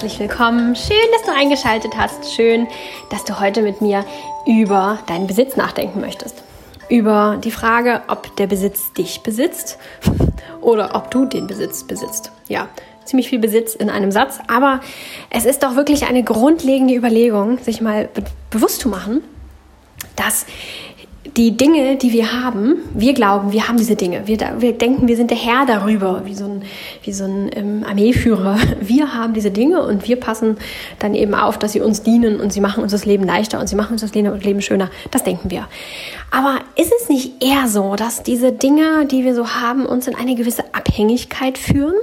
herzlich willkommen. Schön, dass du eingeschaltet hast. Schön, dass du heute mit mir über deinen Besitz nachdenken möchtest. Über die Frage, ob der Besitz dich besitzt oder ob du den Besitz besitzt. Ja, ziemlich viel Besitz in einem Satz, aber es ist doch wirklich eine grundlegende Überlegung, sich mal be bewusst zu machen, dass die Dinge, die wir haben, wir glauben, wir haben diese Dinge. Wir, wir denken, wir sind der Herr darüber, wie so ein, wie so ein ähm, Armeeführer. Wir haben diese Dinge und wir passen dann eben auf, dass sie uns dienen und sie machen uns das Leben leichter und sie machen uns das Leben schöner. Das denken wir. Aber ist es nicht eher so, dass diese Dinge, die wir so haben, uns in eine gewisse Abhängigkeit führen?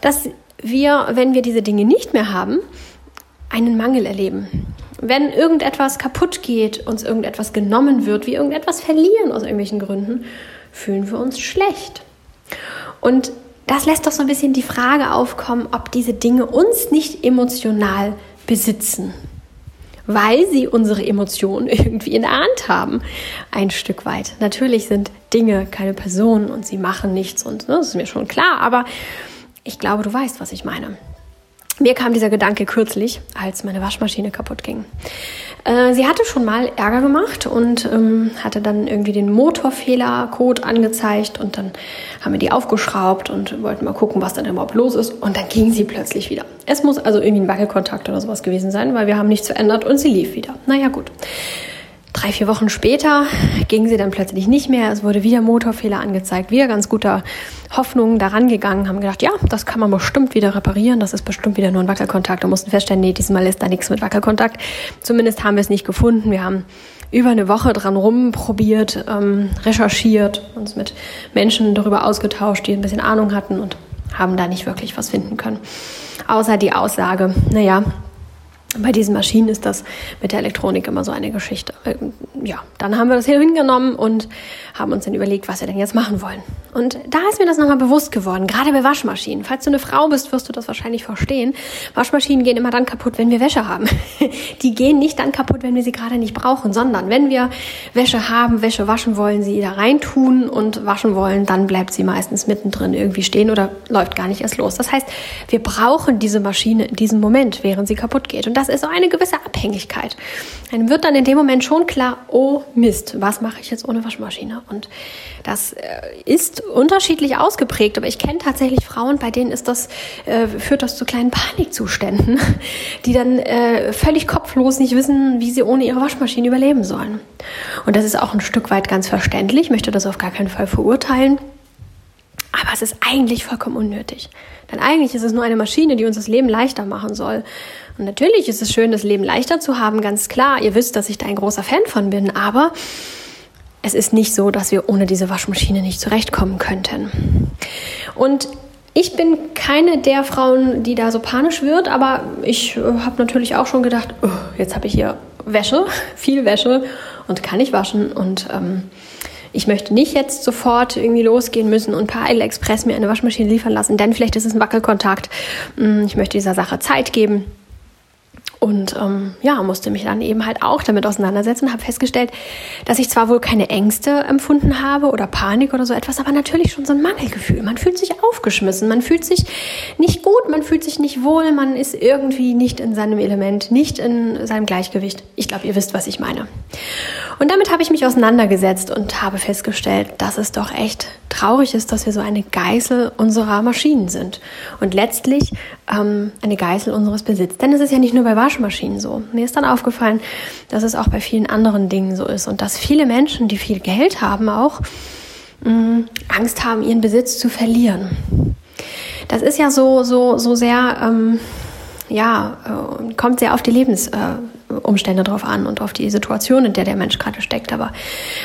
Dass wir, wenn wir diese Dinge nicht mehr haben, einen Mangel erleben wenn irgendetwas kaputt geht, uns irgendetwas genommen wird, wir irgendetwas verlieren aus irgendwelchen Gründen, fühlen wir uns schlecht. Und das lässt doch so ein bisschen die Frage aufkommen, ob diese Dinge uns nicht emotional besitzen, weil sie unsere Emotionen irgendwie in der Hand haben, ein Stück weit. Natürlich sind Dinge keine Personen und sie machen nichts und ne, das ist mir schon klar, aber ich glaube, du weißt, was ich meine. Mir kam dieser Gedanke kürzlich, als meine Waschmaschine kaputt ging. Äh, sie hatte schon mal Ärger gemacht und ähm, hatte dann irgendwie den Motorfehlercode angezeigt und dann haben wir die aufgeschraubt und wollten mal gucken, was dann überhaupt los ist und dann ging sie plötzlich wieder. Es muss also irgendwie ein Wackelkontakt oder sowas gewesen sein, weil wir haben nichts verändert und sie lief wieder. Naja gut. Drei, vier Wochen später ging sie dann plötzlich nicht mehr. Es wurde wieder Motorfehler angezeigt. Wir ganz guter Hoffnung daran gegangen, haben gedacht, ja, das kann man bestimmt wieder reparieren. Das ist bestimmt wieder nur ein Wackelkontakt. Und mussten feststellen, nee, diesmal ist da nichts mit Wackelkontakt. Zumindest haben wir es nicht gefunden. Wir haben über eine Woche dran rumprobiert, ähm, recherchiert, uns mit Menschen darüber ausgetauscht, die ein bisschen Ahnung hatten und haben da nicht wirklich was finden können. Außer die Aussage, naja, bei diesen Maschinen ist das mit der Elektronik immer so eine Geschichte. Ähm, ja, dann haben wir das hier hingenommen und haben uns dann überlegt, was wir denn jetzt machen wollen. Und da ist mir das nochmal bewusst geworden, gerade bei Waschmaschinen. Falls du eine Frau bist, wirst du das wahrscheinlich verstehen. Waschmaschinen gehen immer dann kaputt, wenn wir Wäsche haben. Die gehen nicht dann kaputt, wenn wir sie gerade nicht brauchen, sondern wenn wir Wäsche haben, Wäsche waschen wollen, sie da reintun und waschen wollen, dann bleibt sie meistens mittendrin irgendwie stehen oder läuft gar nicht erst los. Das heißt, wir brauchen diese Maschine in diesem Moment, während sie kaputt geht. Und das ist so eine gewisse Abhängigkeit. Dann wird dann in dem Moment schon klar, oh Mist, was mache ich jetzt ohne Waschmaschine? Und das äh, ist unterschiedlich ausgeprägt, aber ich kenne tatsächlich Frauen, bei denen ist das, äh, führt das zu kleinen Panikzuständen, die dann äh, völlig kopflos nicht wissen, wie sie ohne ihre Waschmaschine überleben sollen. Und das ist auch ein Stück weit ganz verständlich, ich möchte das auf gar keinen Fall verurteilen. Aber es ist eigentlich vollkommen unnötig. Denn eigentlich ist es nur eine Maschine, die uns das Leben leichter machen soll. Und natürlich ist es schön, das Leben leichter zu haben, ganz klar. Ihr wisst, dass ich da ein großer Fan von bin, aber es ist nicht so, dass wir ohne diese Waschmaschine nicht zurechtkommen könnten. Und ich bin keine der Frauen, die da so panisch wird, aber ich äh, habe natürlich auch schon gedacht, oh, jetzt habe ich hier Wäsche, viel Wäsche und kann ich waschen und ähm, ich möchte nicht jetzt sofort irgendwie losgehen müssen und per Express mir eine Waschmaschine liefern lassen, denn vielleicht ist es ein Wackelkontakt. Hm, ich möchte dieser Sache Zeit geben. Und ähm, ja, musste mich dann eben halt auch damit auseinandersetzen und habe festgestellt, dass ich zwar wohl keine Ängste empfunden habe oder Panik oder so etwas, aber natürlich schon so ein Mangelgefühl. Man fühlt sich aufgeschmissen, man fühlt sich nicht gut, man fühlt sich nicht wohl, man ist irgendwie nicht in seinem Element, nicht in seinem Gleichgewicht. Ich glaube, ihr wisst, was ich meine. Und damit habe ich mich auseinandergesetzt und habe festgestellt, dass es doch echt traurig ist, dass wir so eine Geißel unserer Maschinen sind und letztlich ähm, eine Geißel unseres Besitzes. Denn es ist ja nicht nur bei Waschmaschinen so. Mir ist dann aufgefallen, dass es auch bei vielen anderen Dingen so ist und dass viele Menschen, die viel Geld haben, auch mh, mm, Angst haben, ihren Besitz zu verlieren. Das ist ja so so so sehr ähm, ja äh, kommt sehr auf die Lebens äh, drauf an und auf die Situation, in der der Mensch gerade steckt. Aber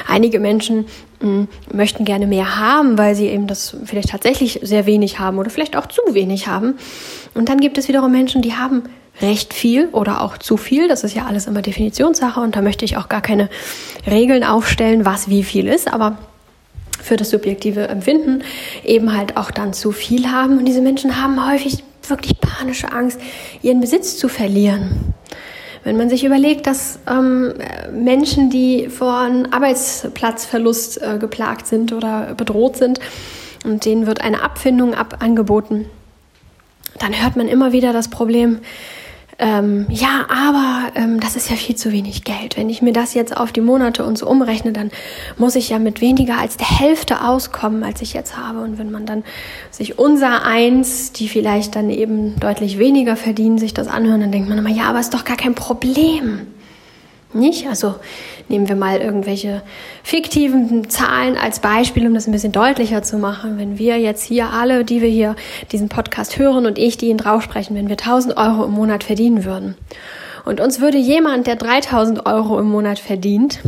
einige Menschen mh, mm, möchten gerne mehr haben, weil sie eben das vielleicht tatsächlich sehr wenig haben oder vielleicht auch zu wenig haben. Und dann gibt es wiederum Menschen, die haben recht viel oder auch zu viel. Das ist ja alles immer Definitionssache und da möchte ich auch gar keine Regeln aufstellen, was wie viel ist. Aber für das subjektive Empfinden eben halt auch dann zu viel haben. Und diese Menschen haben häufig wirklich panische Angst, ihren Besitz zu verlieren. Wenn man sich überlegt, dass ähm, Menschen, die einem Arbeitsplatzverlust äh, geplagt sind oder bedroht sind, und denen wird eine Abfindung ab angeboten, dann hört man immer wieder das Problem, ähm, ja, aber ähm, das ist ja viel zu wenig Geld. Wenn ich mir das jetzt auf die Monate und so umrechne, dann muss ich ja mit weniger als der Hälfte auskommen, als ich jetzt habe. Und wenn man dann sich unser eins, die vielleicht dann eben deutlich weniger verdienen, sich das anhören, dann denkt man immer, ja, aber ist doch gar kein Problem. Nicht? Also nehmen wir mal irgendwelche fiktiven Zahlen als Beispiel, um das ein bisschen deutlicher zu machen. Wenn wir jetzt hier alle, die wir hier diesen Podcast hören und ich, die ihn drauf sprechen, wenn wir 1000 Euro im Monat verdienen würden und uns würde jemand, der 3000 Euro im Monat verdient,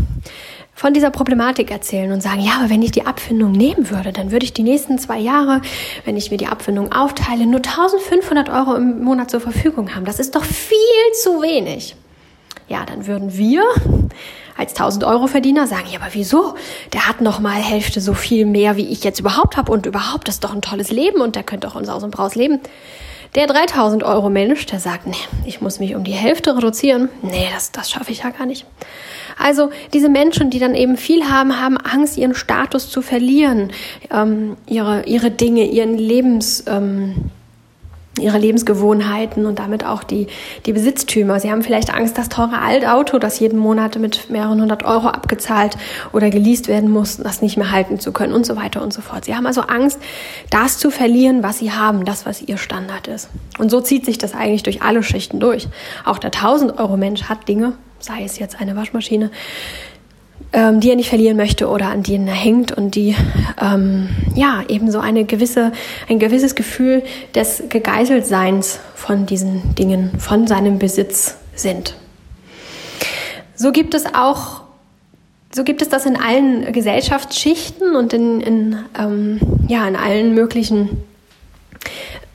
von dieser Problematik erzählen und sagen, ja, aber wenn ich die Abfindung nehmen würde, dann würde ich die nächsten zwei Jahre, wenn ich mir die Abfindung aufteile, nur 1500 Euro im Monat zur Verfügung haben. Das ist doch viel zu wenig ja, dann würden wir als 1000 Euro Verdiener sagen, ja, aber wieso? Der hat noch mal Hälfte so viel mehr, wie ich jetzt überhaupt habe und überhaupt, das ist doch ein tolles Leben und der könnte auch uns aus und Braus leben. Der 3000 Euro Mensch, der sagt, nee, ich muss mich um die Hälfte reduzieren. Nee, das, das schaffe ich ja gar nicht. Also diese Menschen, die dann eben viel haben, haben Angst, ihren Status zu verlieren, ähm, ihre, ihre Dinge, ihren Lebens, ähm, ihre Lebensgewohnheiten und damit auch die, die Besitztümer. Sie haben vielleicht Angst, das teure Altauto, das jeden Monat mit mehreren hundert Euro abgezahlt oder geleast werden muss, das nicht mehr halten zu können und so weiter und so fort. Sie haben also Angst, das zu verlieren, was sie haben, das, was ihr Standard ist. Und so zieht sich das eigentlich durch alle Schichten durch. Auch der 1000 Euro Mensch hat Dinge, sei es jetzt eine Waschmaschine, ähm, die er nicht verlieren möchte oder an denen er hängt und die ähm, ja eben so eine gewisse, ein gewisses Gefühl des Gegeißeltseins von diesen Dingen, von seinem Besitz sind. So gibt es auch so gibt es das in allen Gesellschaftsschichten und in, in, ähm, ja, in allen möglichen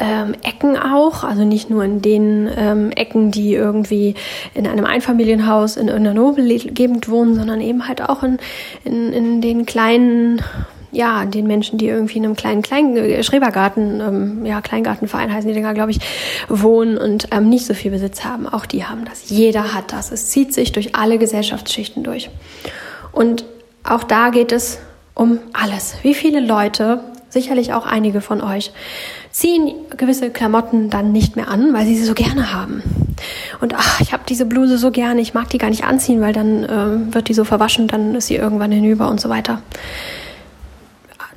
ähm, Ecken auch, also nicht nur in den ähm, Ecken, die irgendwie in einem Einfamilienhaus in irgendeiner Nobelgegend wohnen, sondern eben halt auch in, in, in den kleinen ja, den Menschen, die irgendwie in einem kleinen, kleinen äh, Schrebergarten, ähm, ja, Kleingartenverein heißen die Dinger, glaube ich, wohnen und ähm, nicht so viel Besitz haben. Auch die haben das. Jeder hat das. Es zieht sich durch alle Gesellschaftsschichten durch. Und auch da geht es um alles. Wie viele Leute, sicherlich auch einige von euch, ziehen gewisse Klamotten dann nicht mehr an, weil sie sie so gerne haben. Und ach, ich habe diese Bluse so gerne, ich mag die gar nicht anziehen, weil dann äh, wird die so verwaschen, dann ist sie irgendwann hinüber und so weiter.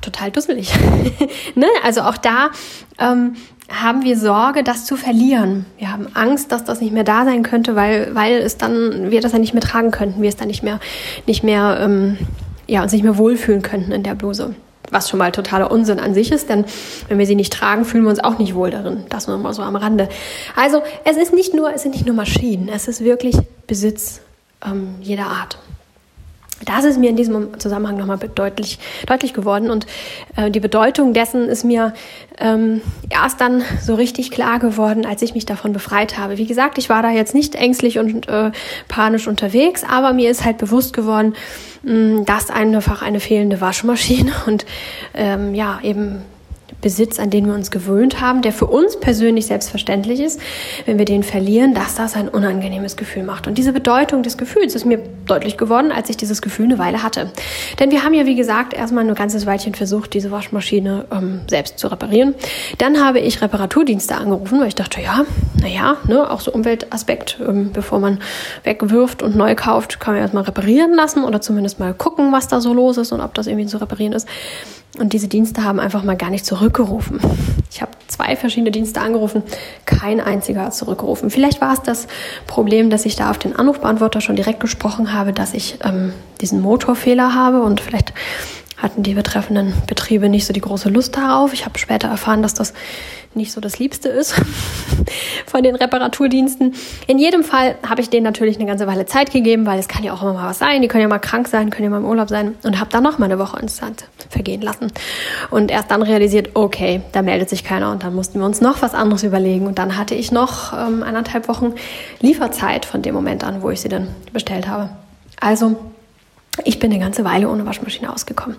Total dusselig. ne? Also auch da ähm, haben wir Sorge, das zu verlieren. Wir haben Angst, dass das nicht mehr da sein könnte, weil, weil es dann, wir das dann nicht mehr tragen könnten, wir es dann nicht mehr, nicht mehr, ähm, ja, uns nicht mehr wohlfühlen könnten in der Bluse was schon mal totaler Unsinn an sich ist, denn wenn wir sie nicht tragen, fühlen wir uns auch nicht wohl darin. Das nur mal so am Rande. Also es ist nicht nur, es sind nicht nur Maschinen, es ist wirklich Besitz ähm, jeder Art. Das ist mir in diesem Zusammenhang nochmal deutlich, deutlich geworden und äh, die Bedeutung dessen ist mir ähm, erst dann so richtig klar geworden, als ich mich davon befreit habe. Wie gesagt, ich war da jetzt nicht ängstlich und äh, panisch unterwegs, aber mir ist halt bewusst geworden, mh, mm, dass einfach eine fehlende Waschmaschine und ähm, ja eben Besitz, an den wir uns gewöhnt haben, der für uns persönlich selbstverständlich ist, wenn wir den verlieren, dass das ein unangenehmes Gefühl macht. Und diese Bedeutung des Gefühls ist mir deutlich geworden, als ich dieses Gefühl eine Weile hatte. Denn wir haben ja, wie gesagt, erstmal ein ganzes Weilchen versucht, diese Waschmaschine ähm, selbst zu reparieren. Dann habe ich Reparaturdienste angerufen, weil ich dachte, ja, naja, ne, auch so Umweltaspekt, ähm, bevor man wegwirft und neu kauft, kann man erstmal reparieren lassen oder zumindest mal gucken, was da so los ist und ob das irgendwie zu reparieren ist. Und diese Dienste haben einfach mal gar nicht zurückgerufen. Ich habe zwei verschiedene Dienste angerufen, kein einziger hat zurückgerufen. Vielleicht war es das Problem, dass ich da auf den Anrufbeantworter schon direkt gesprochen habe, dass ich ähm, diesen Motorfehler habe und vielleicht hatten die betreffenden Betriebe nicht so die große Lust darauf. Ich habe später erfahren, dass das nicht so das Liebste ist von den Reparaturdiensten. In jedem Fall habe ich denen natürlich eine ganze Weile Zeit gegeben, weil es kann ja auch immer mal was sein. Die können ja mal krank sein, können ja mal im Urlaub sein und habe dann noch mal eine Woche ins Land vergehen lassen. Und erst dann realisiert, okay, da meldet sich keiner und dann mussten wir uns noch was anderes überlegen. Und dann hatte ich noch ähm, anderthalb Wochen Lieferzeit von dem Moment an, wo ich sie dann bestellt habe. Also ich bin eine ganze Weile ohne Waschmaschine ausgekommen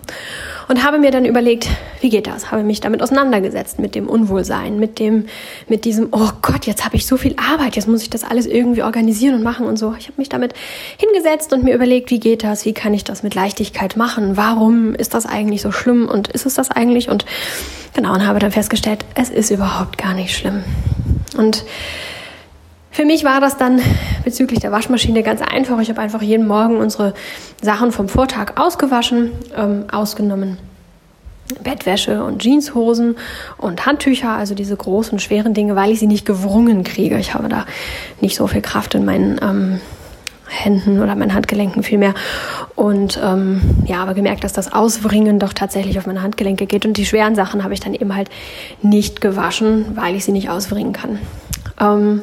und habe mir dann überlegt, wie geht das? Habe mich damit auseinandergesetzt mit dem Unwohlsein, mit dem, mit diesem, oh Gott, jetzt habe ich so viel Arbeit, jetzt muss ich das alles irgendwie organisieren und machen und so. Ich habe mich damit hingesetzt und mir überlegt, wie geht das? Wie kann ich das mit Leichtigkeit machen? Warum ist das eigentlich so schlimm und ist es das eigentlich? Und genau, und habe dann festgestellt, es ist überhaupt gar nicht schlimm. Und für mich war das dann bezüglich der Waschmaschine ganz einfach. Ich habe einfach jeden Morgen unsere Sachen vom Vortag ausgewaschen, ähm, ausgenommen Bettwäsche und Jeanshosen und Handtücher, also diese großen, schweren Dinge, weil ich sie nicht gewrungen kriege. Ich habe da nicht so viel Kraft in meinen ähm, Händen oder meinen Handgelenken vielmehr. Und ähm, ja, aber gemerkt, dass das Auswringen doch tatsächlich auf meine Handgelenke geht. Und die schweren Sachen habe ich dann eben halt nicht gewaschen, weil ich sie nicht auswringen kann. Ähm,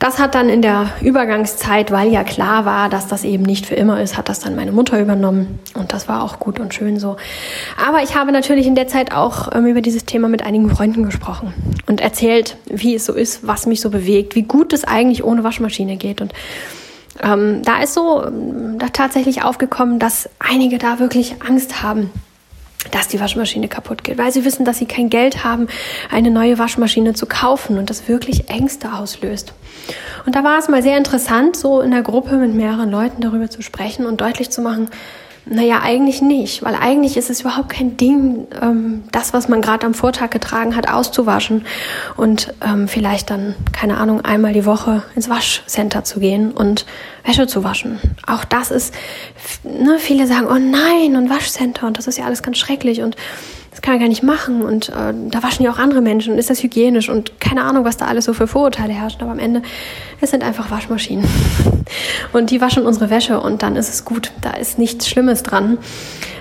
das hat dann in der Übergangszeit, weil ja klar war, dass das eben nicht für immer ist, hat das dann meine Mutter übernommen. Und das war auch gut und schön so. Aber ich habe natürlich in der Zeit auch ähm, über dieses Thema mit einigen Freunden gesprochen und erzählt, wie es so ist, was mich so bewegt, wie gut es eigentlich ohne Waschmaschine geht. Und ähm, da ist so ähm, da tatsächlich aufgekommen, dass einige da wirklich Angst haben dass die Waschmaschine kaputt geht, weil sie wissen, dass sie kein Geld haben, eine neue Waschmaschine zu kaufen und das wirklich Ängste auslöst. Und da war es mal sehr interessant, so in der Gruppe mit mehreren Leuten darüber zu sprechen und deutlich zu machen, naja, eigentlich nicht, weil eigentlich ist es überhaupt kein Ding, ähm, das, was man gerade am Vortag getragen hat, auszuwaschen und ähm, vielleicht dann, keine Ahnung, einmal die Woche ins Waschcenter zu gehen und Wäsche zu waschen. Auch das ist, ne, viele sagen, oh nein, und Waschcenter und das ist ja alles ganz schrecklich und das kann man gar nicht machen und äh, da waschen ja auch andere Menschen und ist das hygienisch und keine Ahnung, was da alles so für Vorurteile herrschen, aber am Ende, es sind einfach Waschmaschinen und die waschen unsere Wäsche und dann ist es gut, da ist nichts Schlimmes dran,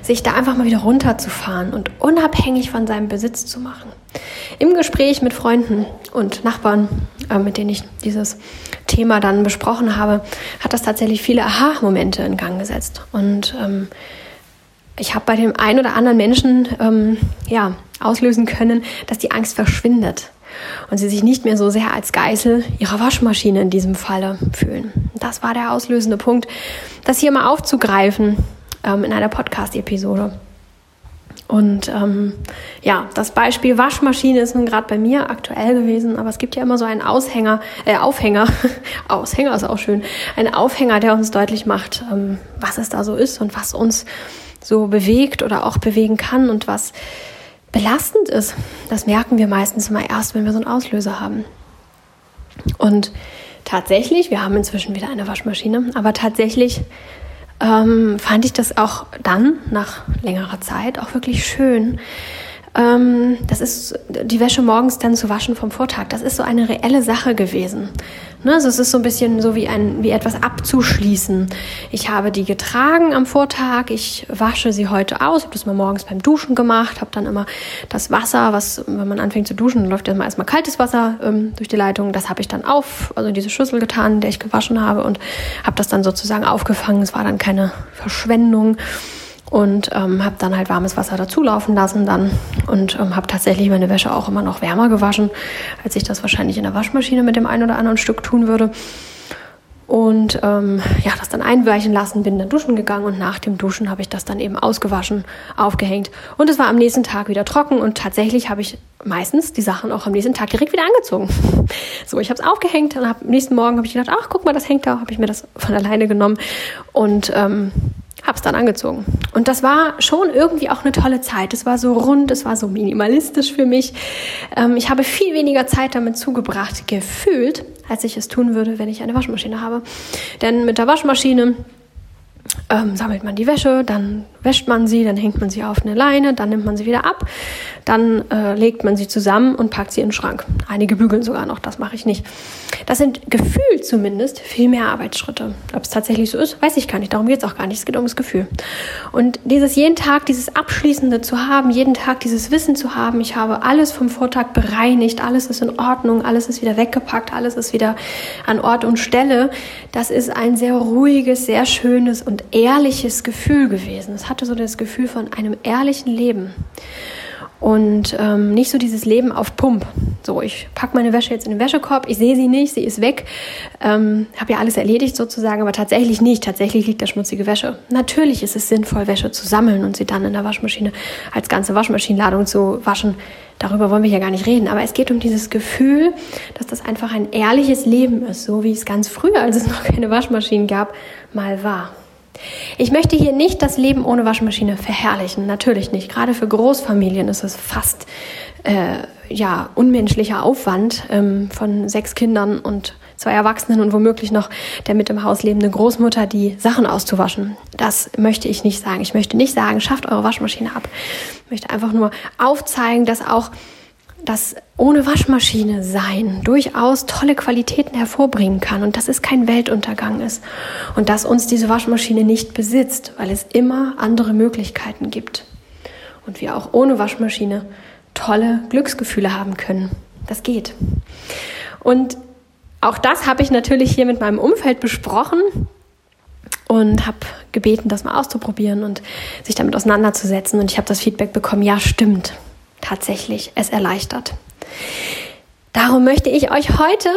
sich da einfach mal wieder runterzufahren und unabhängig von seinem Besitz zu machen. Im Gespräch mit Freunden und Nachbarn, äh, mit denen ich dieses Thema dann besprochen habe, hat das tatsächlich viele Aha-Momente in Gang gesetzt und ähm, ich habe bei dem einen oder anderen Menschen ähm, ja, auslösen können, dass die Angst verschwindet und sie sich nicht mehr so sehr als Geißel ihrer Waschmaschine in diesem Falle fühlen. Das war der auslösende Punkt, das hier mal aufzugreifen ähm, in einer Podcast-Episode. Und ähm, ja, das Beispiel Waschmaschine ist nun gerade bei mir aktuell gewesen, aber es gibt ja immer so einen Aushänger, äh, Aufhänger, Aushänger ist auch schön, einen Aufhänger, der uns deutlich macht, ähm, was es da so ist und was uns so bewegt oder auch bewegen kann und was belastend ist, das merken wir meistens immer erst, wenn wir so einen Auslöser haben. Und tatsächlich, wir haben inzwischen wieder eine Waschmaschine, aber tatsächlich ähm, fand ich das auch dann, nach längerer Zeit, auch wirklich schön. Ähm, das ist die Wäsche morgens dann zu waschen vom Vortag. Das ist so eine reelle Sache gewesen. Ne? Also es ist so ein bisschen so wie, ein, wie etwas abzuschließen. Ich habe die getragen am Vortag, ich wasche sie heute aus, habe das mal morgens beim Duschen gemacht, habe dann immer das Wasser, was, wenn man anfängt zu duschen, läuft erstmal erstmal kaltes Wasser ähm, durch die Leitung. Das habe ich dann auf, also diese Schüssel getan, der ich gewaschen habe und habe das dann sozusagen aufgefangen. Es war dann keine Verschwendung und ähm, habe dann halt warmes Wasser dazulaufen lassen dann und ähm, habe tatsächlich meine Wäsche auch immer noch wärmer gewaschen, als ich das wahrscheinlich in der Waschmaschine mit dem einen oder anderen Stück tun würde. Und ähm, ja, das dann einweichen lassen, bin dann duschen gegangen und nach dem Duschen habe ich das dann eben ausgewaschen, aufgehängt und es war am nächsten Tag wieder trocken und tatsächlich habe ich meistens die Sachen auch am nächsten Tag direkt wieder angezogen. So, ich habe es aufgehängt und hab, am nächsten Morgen habe ich gedacht, ach guck mal, das hängt da, habe ich mir das von alleine genommen und ähm, hab's dann angezogen. Und das war schon irgendwie auch eine tolle Zeit. Es war so rund, es war so minimalistisch für mich. Ähm, ich habe viel weniger Zeit damit zugebracht, gefühlt, als ich es tun würde, wenn ich eine Waschmaschine habe. Denn mit der Waschmaschine ähm, sammelt man die Wäsche, dann wäscht man sie, dann hängt man sie auf eine Leine, dann nimmt man sie wieder ab, dann äh, legt man sie zusammen und packt sie in den Schrank. Einige bügeln sogar noch, das mache ich nicht. Das sind gefühlt zumindest viel mehr Arbeitsschritte. Ob es tatsächlich so ist, weiß ich gar nicht. Darum geht es auch gar nicht. Es geht um das Gefühl. Und dieses jeden Tag, dieses Abschließende zu haben, jeden Tag dieses Wissen zu haben, ich habe alles vom Vortag bereinigt, alles ist in Ordnung, alles ist wieder weggepackt, alles ist wieder an Ort und Stelle, das ist ein sehr ruhiges, sehr schönes und ehrliches Gefühl gewesen. Es hatte so das Gefühl von einem ehrlichen Leben. und ähm, nicht so dieses Leben auf Pump. So, ich packe meine Wäsche jetzt in den Wäschekorb, ich sehe sie nicht, sie ist weg, ähm, habe ja alles erledigt sozusagen, aber tatsächlich nicht. Tatsächlich liegt da schmutzige Wäsche. Natürlich ist es sinnvoll, Wäsche zu sammeln und sie dann in der Waschmaschine als ganze Waschmaschinenladung zu waschen. Darüber wollen wir ja gar nicht reden. Aber es geht um dieses Gefühl, dass das einfach ein ehrliches Leben ist, so wie es ganz früher, als es noch keine Waschmaschinen gab, mal war. Ich möchte hier nicht das Leben ohne Waschmaschine verherrlichen, natürlich nicht. Gerade für Großfamilien ist es fast äh, ja unmenschlicher Aufwand ähm, von sechs Kindern und zwei Erwachsenen und womöglich noch der mit im Haus lebende Großmutter, die Sachen auszuwaschen. Das möchte ich nicht sagen. Ich möchte nicht sagen, schafft eure Waschmaschine ab. Ich möchte einfach nur aufzeigen, dass auch das ohne Waschmaschine sein durchaus tolle Qualitäten hervorbringen kann und dass es kein Weltuntergang ist und dass uns diese Waschmaschine nicht besitzt, weil es immer andere Möglichkeiten gibt und wir auch ohne Waschmaschine tolle Glücksgefühle haben können. Das geht. Und auch das habe ich natürlich hier mit meinem Umfeld besprochen und habe gebeten, das mal auszuprobieren und sich damit auseinanderzusetzen. Und ich habe das Feedback bekommen, ja, stimmt tatsächlich es erleichtert. Darum möchte ich euch heute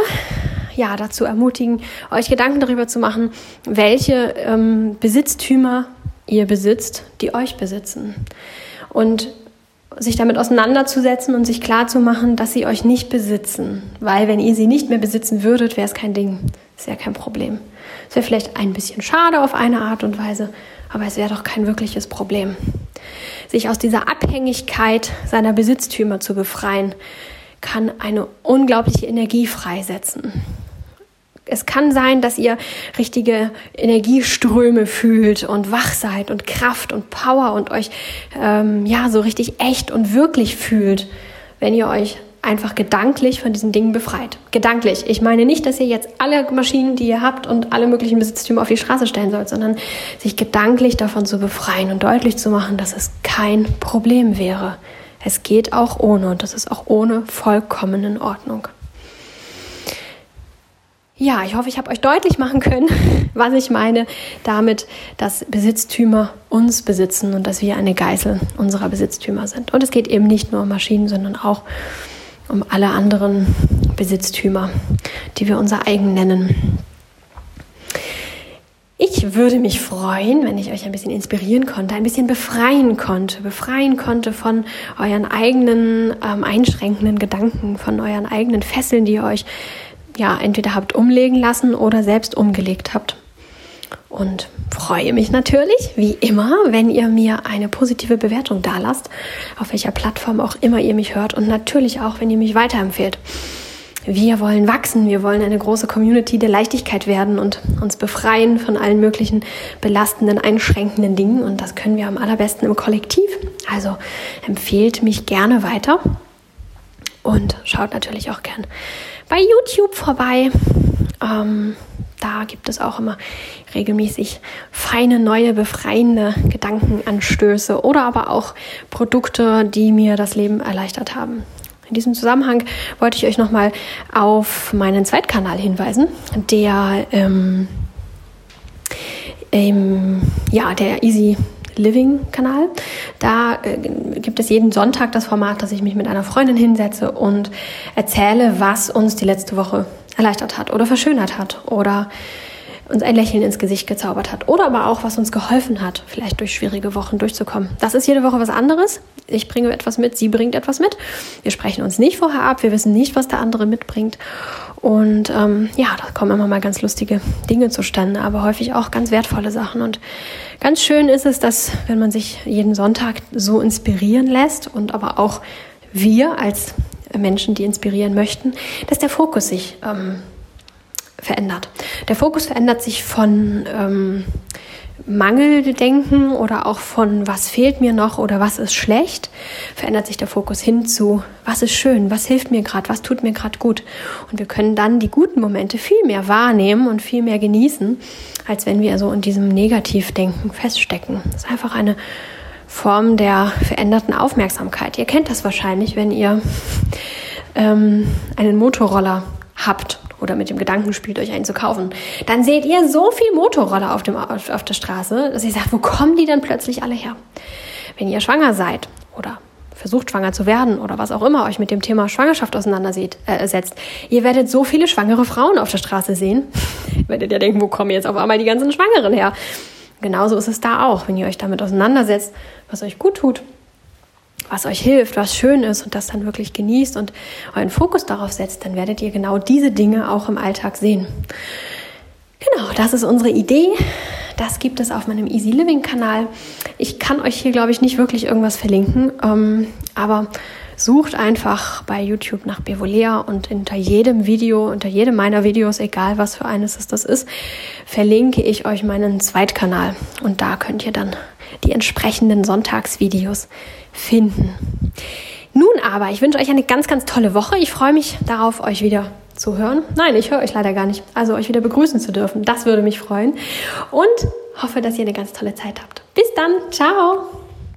ja dazu ermutigen, euch Gedanken darüber zu machen, welche ähm, Besitztümer ihr besitzt, die euch besitzen. Und sich damit auseinanderzusetzen und sich klar zu machen, dass sie euch nicht besitzen. Weil wenn ihr sie nicht mehr besitzen würdet, wäre es kein Ding. Das wäre kein Problem. Es wäre vielleicht ein bisschen schade auf eine Art und Weise, aber es wäre doch kein wirkliches Problem sich aus dieser Abhängigkeit seiner Besitztümer zu befreien, kann eine unglaubliche Energie freisetzen. Es kann sein, dass ihr richtige Energieströme fühlt und wach seid und Kraft und Power und euch ähm, ja so richtig echt und wirklich fühlt, wenn ihr euch einfach gedanklich von diesen Dingen befreit. Gedanklich. Ich meine nicht, dass ihr jetzt alle Maschinen, die ihr habt und alle möglichen Besitztümer auf die Straße stellen sollt, sondern sich gedanklich davon zu befreien und deutlich zu machen, dass es kein Problem wäre. Es geht auch ohne und das ist auch ohne vollkommen in Ordnung. Ja, ich hoffe, ich habe euch deutlich machen können, was ich meine damit, dass Besitztümer uns besitzen und dass wir eine Geißel unserer Besitztümer sind. Und es geht eben nicht nur um Maschinen, sondern auch um um alle anderen Besitztümer, die wir unser eigen nennen. Ich würde mich freuen, wenn ich euch ein bisschen inspirieren konnte, ein bisschen befreien konnte, befreien konnte von euren eigenen ähm, einschränkenden Gedanken, von euren eigenen Fesseln, die ihr euch ja entweder habt umlegen lassen oder selbst umgelegt habt. Und freue mich natürlich, wie immer, wenn ihr mir eine positive Bewertung dalasst, auf welcher Plattform auch immer ihr mich hört und natürlich auch, wenn ihr mich weiterempfehlt. Wir wollen wachsen, wir wollen eine große Community der Leichtigkeit werden und uns befreien von allen möglichen belastenden, einschränkenden Dingen und das können wir am allerbesten im Kollektiv. Also empfehlt mich gerne weiter und schaut natürlich auch gern bei YouTube vorbei. Ähm, da gibt es auch immer regelmäßig feine, neue, befreiende Gedankenanstöße oder aber auch Produkte, die mir das Leben erleichtert haben. In diesem Zusammenhang wollte ich euch nochmal auf meinen Zweitkanal hinweisen, der ähm, ähm, ja, der Easy Living Kanal. Da äh, gibt es jeden Sonntag das Format, dass ich mich mit einer Freundin hinsetze und erzähle, was uns die letzte Woche erleichtert hat oder verschönert hat oder uns ein Lächeln ins Gesicht gezaubert hat oder aber auch, was uns geholfen hat, vielleicht durch schwierige Wochen durchzukommen. Das ist jede Woche was anderes. Ich bringe etwas mit, sie bringt etwas mit. Wir sprechen uns nicht vorher ab, wir wissen nicht, was der andere mitbringt. Und ähm, ja, da kommen immer mal ganz lustige Dinge zustande, aber häufig auch ganz wertvolle Sachen. Und ganz schön ist es, dass wenn man sich jeden Sonntag so inspirieren lässt und aber auch wir als Menschen, die inspirieren möchten, dass der Fokus sich ähm, verändert. Der Fokus verändert sich von ähm, Mangeldenken oder auch von was fehlt mir noch oder was ist schlecht, verändert sich der Fokus hin zu was ist schön, was hilft mir gerade, was tut mir gerade gut. Und wir können dann die guten Momente viel mehr wahrnehmen und viel mehr genießen, als wenn wir so in diesem Negativdenken feststecken. Das ist einfach eine Form der veränderten Aufmerksamkeit. Ihr kennt das wahrscheinlich, wenn ihr ähm, einen Motorroller habt oder mit dem Gedanken spielt, euch einen zu kaufen, dann seht ihr so viel Motorroller auf, dem, auf, auf der Straße, dass ihr sagt, wo kommen die dann plötzlich alle her? Wenn ihr schwanger seid oder versucht schwanger zu werden oder was auch immer euch mit dem Thema Schwangerschaft auseinandersetzt, äh, ihr werdet so viele schwangere Frauen auf der Straße sehen. werdet ihr denken, wo kommen jetzt auf einmal die ganzen Schwangeren her? Genauso ist es da auch, wenn ihr euch damit auseinandersetzt, was euch gut tut, was euch hilft, was schön ist und das dann wirklich genießt und euren Fokus darauf setzt, dann werdet ihr genau diese Dinge auch im Alltag sehen. Genau, das ist unsere Idee. Das gibt es auf meinem Easy Living Kanal. Ich kann euch hier, glaube ich, nicht wirklich irgendwas verlinken, ähm, aber sucht einfach bei YouTube nach Bevolea und unter jedem Video, unter jedem meiner Videos, egal was für eines es das ist, verlinke ich euch meinen Zweitkanal und da könnt ihr dann die entsprechenden Sonntagsvideos finden. Nun aber, ich wünsche euch eine ganz, ganz tolle Woche. Ich freue mich darauf, euch wieder zu hören. Nein, ich höre euch leider gar nicht. Also euch wieder begrüßen zu dürfen. Das würde mich freuen. Und hoffe, dass ihr eine ganz tolle Zeit habt. Bis dann. Ciao.